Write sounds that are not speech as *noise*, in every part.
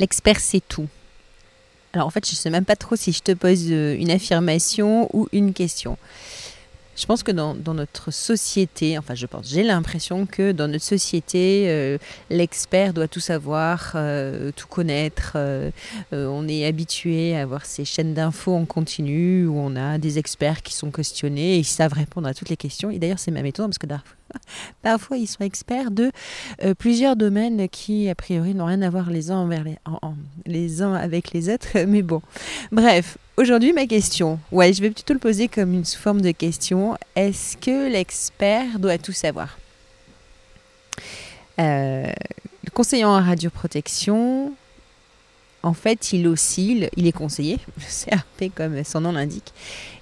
L'expert, c'est tout. Alors en fait, je ne sais même pas trop si je te pose euh, une affirmation ou une question. Je pense que dans, notre société, enfin je pense, j'ai l'impression que dans notre société, euh, l'expert doit tout savoir, euh, tout connaître. on est habitué à avoir ces chaînes d'infos en continu où on a des experts qui sont questionnés et ils savent répondre à toutes les questions. Et d'ailleurs, c'est même étonnant parce que *laughs* Parfois, ils sont experts de euh, plusieurs domaines qui, a priori, n'ont rien à voir les uns, avec les autres. *laughs* Mais bon, bref, aujourd'hui, ma question, ouais, je vais plutôt le poser comme une forme de question. Est-ce que l'expert doit tout savoir? Euh, Le conseiller en radioprotection, en fait, il oscille, il est conseiller, *laughs* le CRP comme son nom l'indique,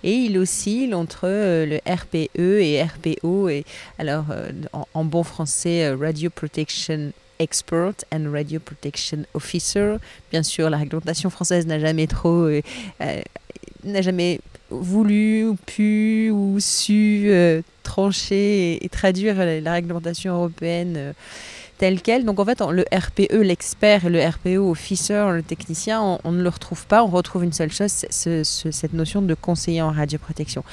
et il oscille entre euh, le RPE et RPO, et alors euh, en, bon français, euh, Radio Protection Expert and Radio Protection Officer. Bien sûr, la réglementation française n'a jamais trop, n'a jamais voulu, ou pu ou su trancher et, traduire la, réglementation européenne tel quel. Donc en fait, le RPE, l'expert, et le RPO, officer, le technicien, on, ne le retrouve pas. On retrouve une seule chose, cette notion de conseiller en radioprotection.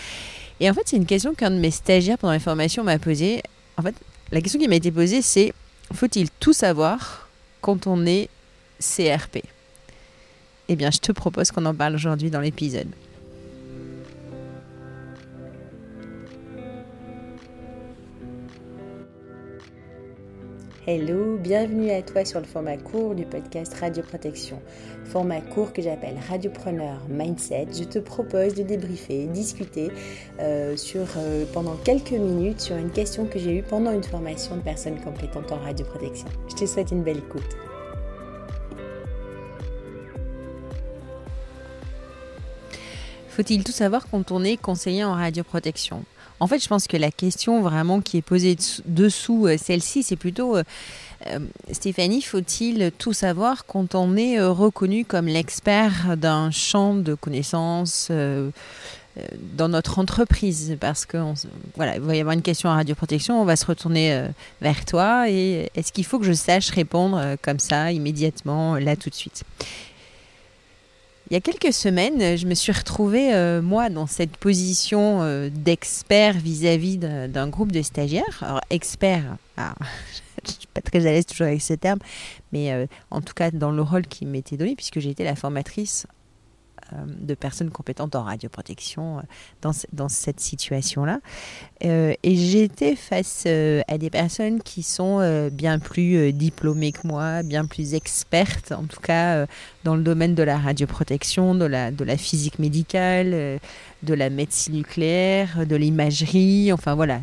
Et en fait, c'est une question qu'un de mes stagiaires pendant la formation m'a posée. En fait, la question qui m'a été posée, c'est faut-il tout savoir quand on est CRP Eh bien, je te propose qu'on en parle aujourd'hui dans l'épisode. Hello, bienvenue à toi sur le format court du podcast Radio Protection. Format court que j'appelle Radiopreneur Mindset. Je te propose de débriefer, discuter euh, sur, euh, pendant quelques minutes sur une question que j'ai eue pendant une formation de personnes compétentes en radioprotection. Je te souhaite une belle écoute. Faut-il tout savoir quand on est conseiller en radioprotection en fait, je pense que la question vraiment qui est posée dessous euh, celle-ci, c'est plutôt, euh, euh, Stéphanie, faut-il tout savoir quand on est reconnu comme l'expert d'un champ de connaissances dans notre entreprise? Parce que voilà, il va y avoir une question en radioprotection, on va se retourner vers toi et est-ce qu'il faut que je sache répondre comme ça, immédiatement, là, tout de suite? Il y a quelques semaines, je me suis retrouvée, euh, moi, dans cette position euh, d'expert vis-à-vis d'un groupe de stagiaires. Alors, expert, *laughs* je ne suis pas très à l'aise toujours avec ce terme, mais euh, en tout cas dans le rôle qui m'était donné, puisque été la formatrice de personnes compétentes en radioprotection euh, dans, cette situation-là. Euh, et j'étais face à des personnes qui sont bien plus diplômées que moi, bien plus expertes, en tout cas dans le domaine de la radioprotection, de la physique médicale, de la médecine nucléaire, de l'imagerie. Enfin voilà,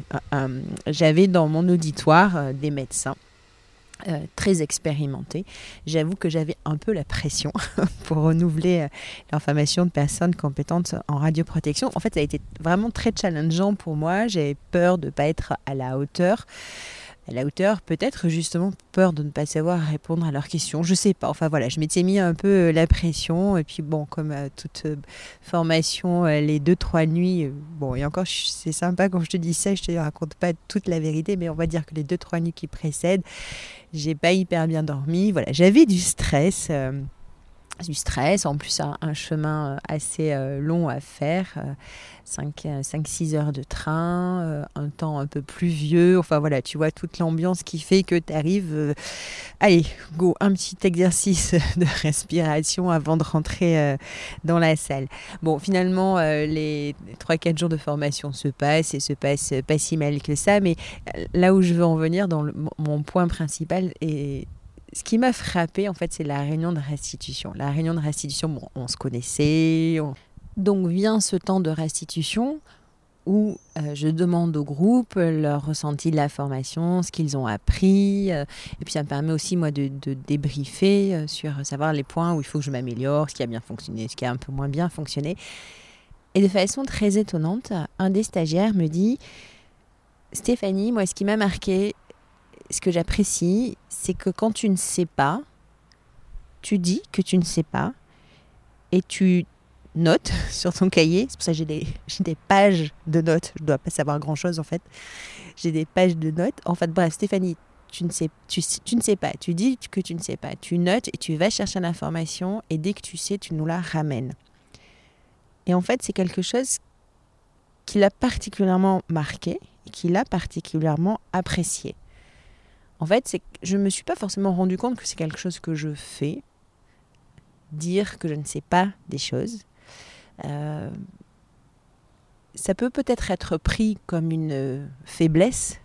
j'avais dans mon auditoire des médecins euh, très expérimenté. J'avoue que j'avais un peu la pression *laughs* pour renouveler euh, l'information de personnes compétentes en radioprotection. En fait, ça a été vraiment très challengeant pour moi. J'avais peur de ne pas être à la hauteur à la hauteur, peut-être justement peur de ne pas savoir répondre à leurs questions, je sais pas. Enfin voilà, je m'étais mis un peu euh, la pression et puis bon, comme euh, toute euh, formation, les deux trois nuits, bon et encore c'est sympa quand je te dis ça, je te raconte pas toute la vérité, mais on va dire que les deux trois nuits qui précèdent, j'ai pas hyper bien dormi. Voilà, j'avais du stress du stress, en plus un, chemin euh, assez euh, long à faire, 5-6 euh, heures de train, un temps un peu pluvieux, enfin voilà, tu vois toute l'ambiance qui fait que tu arrives, allez, go, un petit exercice *laughs* de respiration avant de rentrer dans la salle. Bon, finalement, les 3-4 jours de formation se passent et se passent pas si mal que ça, mais là où je veux en venir, dans mon point principal est ce qui m'a frappé, en fait, c'est la réunion de restitution. La réunion de restitution, bon, on se connaissait. Donc vient ce temps de restitution où euh, je demande au groupe leur ressenti de la formation, ce qu'ils ont appris. Euh, et puis ça me permet aussi, moi, de, débriefer euh, sur savoir les points où il faut que je m'améliore, ce qui a bien fonctionné, ce qui a un peu moins bien fonctionné. Et de façon très étonnante, un des stagiaires me dit, Stéphanie, moi, ce qui m'a marqué, ce que j'apprécie, c'est que quand tu ne sais pas, tu dis que tu ne sais pas et tu notes *laughs* sur ton cahier. C'est pour ça que j'ai des, *laughs* des, pages de notes. Je ne dois pas savoir grand-chose en fait. J'ai des pages de notes. En fait, bref, Stéphanie, tu ne, sais, tu, tu, ne sais pas, tu dis que tu ne sais pas, tu notes et tu vas chercher l'information et dès que tu sais, tu nous la ramènes. Et en fait, c'est quelque chose qui l'a particulièrement marqué et qui l'a particulièrement apprécié. En fait, c'est je ne me suis pas forcément rendu compte que c'est quelque chose que je fais, dire que je ne sais pas des choses. Euh, ça peut peut-être être pris comme une faiblesse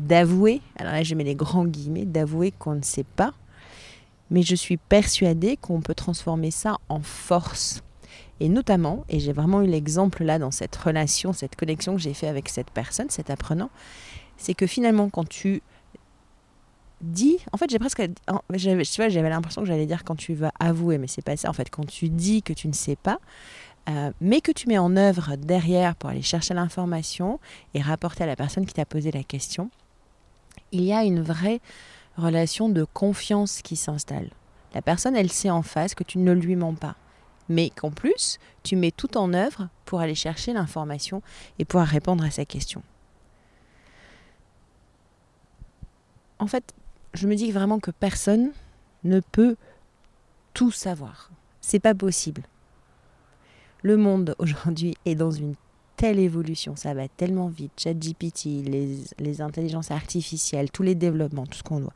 d'avouer, alors là je mets les grands guillemets, d'avouer qu'on ne sait pas, mais je suis persuadée qu'on peut transformer ça en force. Et notamment, et j'ai vraiment eu l'exemple là dans cette relation, cette connexion que j'ai fait avec cette personne, cet apprenant, c'est que finalement quand tu dis, en fait j'ai presque, j'avais l'impression que j'allais dire quand tu vas avouer, mais c'est pas ça en fait, quand tu dis que tu ne sais pas, euh, mais que tu mets en œuvre derrière pour aller chercher l'information et rapporter à la personne qui t'a posé la question, il y a une vraie relation de confiance qui s'installe. La personne, elle sait en face que tu ne lui mens pas, mais qu'en plus, tu mets tout en œuvre pour aller chercher l'information et pouvoir répondre à sa question. En fait, je me dis vraiment que personne ne peut tout savoir. C'est pas possible. Le monde *laughs* aujourd'hui est dans une telle évolution, ça va tellement vite. ChatGPT, les, les intelligences artificielles, tous les développements, tout ce qu'on voit.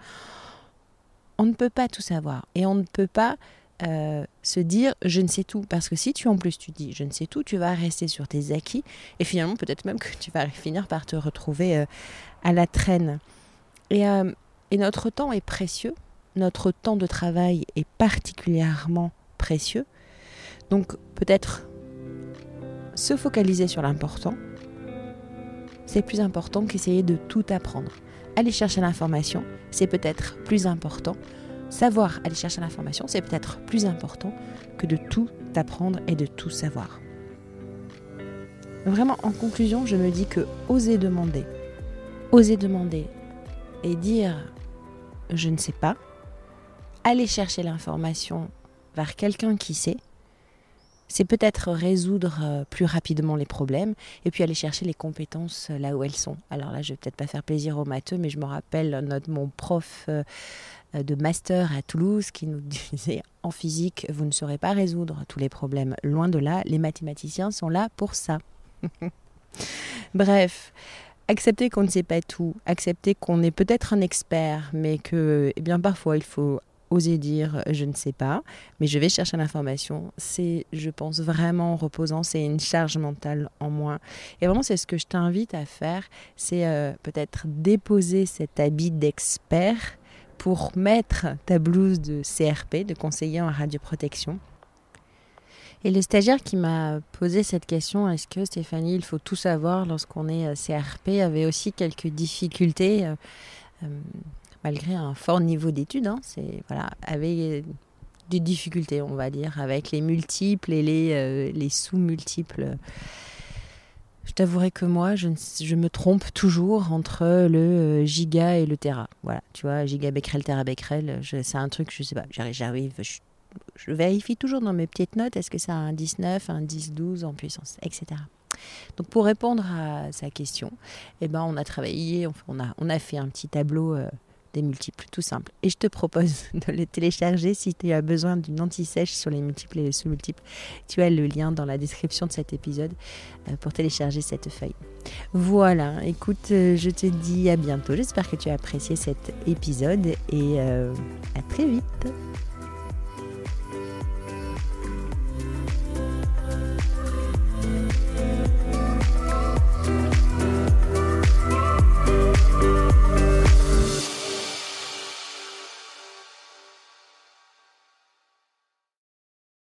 On ne peut pas tout savoir et on ne peut pas euh, se dire je ne sais tout. Parce que si tu en plus tu dis je ne sais tout, tu vas rester sur tes acquis et finalement peut-être même que tu vas finir par te retrouver euh, à la traîne. Et, euh, et notre temps est précieux, notre temps de travail est particulièrement précieux. Donc peut-être se focaliser sur l'important, c'est plus important qu'essayer de tout apprendre. Aller chercher l'information, c'est peut-être plus important. Savoir aller chercher l'information, c'est peut-être plus important que de tout apprendre et de tout savoir. Vraiment, en conclusion, je me dis que oser demander, oser demander et dire je ne sais pas, aller chercher l'information vers quelqu'un qui sait, c'est peut-être résoudre euh, plus rapidement les problèmes et puis aller chercher les compétences euh, là où elles sont. Alors là, je vais peut-être pas faire plaisir aux matheux, mais je me rappelle notre, mon prof euh, de master à Toulouse qui nous *laughs* disait en physique, vous ne saurez pas résoudre tous les problèmes. Loin de là, les mathématiciens sont là pour ça. *laughs* Bref, accepter qu'on ne sait pas tout, accepter qu'on est peut-être un expert, mais que eh bien parfois il faut oser dire je ne sais pas, mais je vais chercher l'information. C'est, je pense, vraiment reposant. C'est une charge mentale en moins. Et vraiment, c'est ce que je t'invite à faire. C'est euh, peut-être déposer cet habit d'expert pour mettre ta blouse de CRP, de conseiller en radioprotection. Et le stagiaire qui m'a posé cette question, est-ce que Stéphanie, il faut tout savoir lorsqu'on est euh, CRP, avait aussi quelques difficultés. Euh, malgré un fort niveau d'études, hein, voilà, avec des difficultés, on va dire, avec les multiples et les, euh, les sous-multiples. Je t'avouerai que moi, je, je, me trompe toujours entre le euh, giga et le tera. Voilà, tu vois, giga becquerel, tera becquerel, c'est un truc, je sais pas, j'arrive, je, je, vérifie toujours dans mes petites notes, est-ce que c'est un 19, un 10, 12 en puissance, etc. Donc pour répondre à sa question, eh ben, on a travaillé, on a, fait un petit tableau. Euh, des multiples, tout simple. Et je te propose *laughs* de les télécharger si tu as besoin d'une anti-sèche sur les multiples et les sous-multiples. Tu as le lien dans la description de cet épisode euh, pour télécharger cette feuille. Voilà, écoute, euh, je te dis à bientôt. J'espère que tu as apprécié cet épisode et à très vite.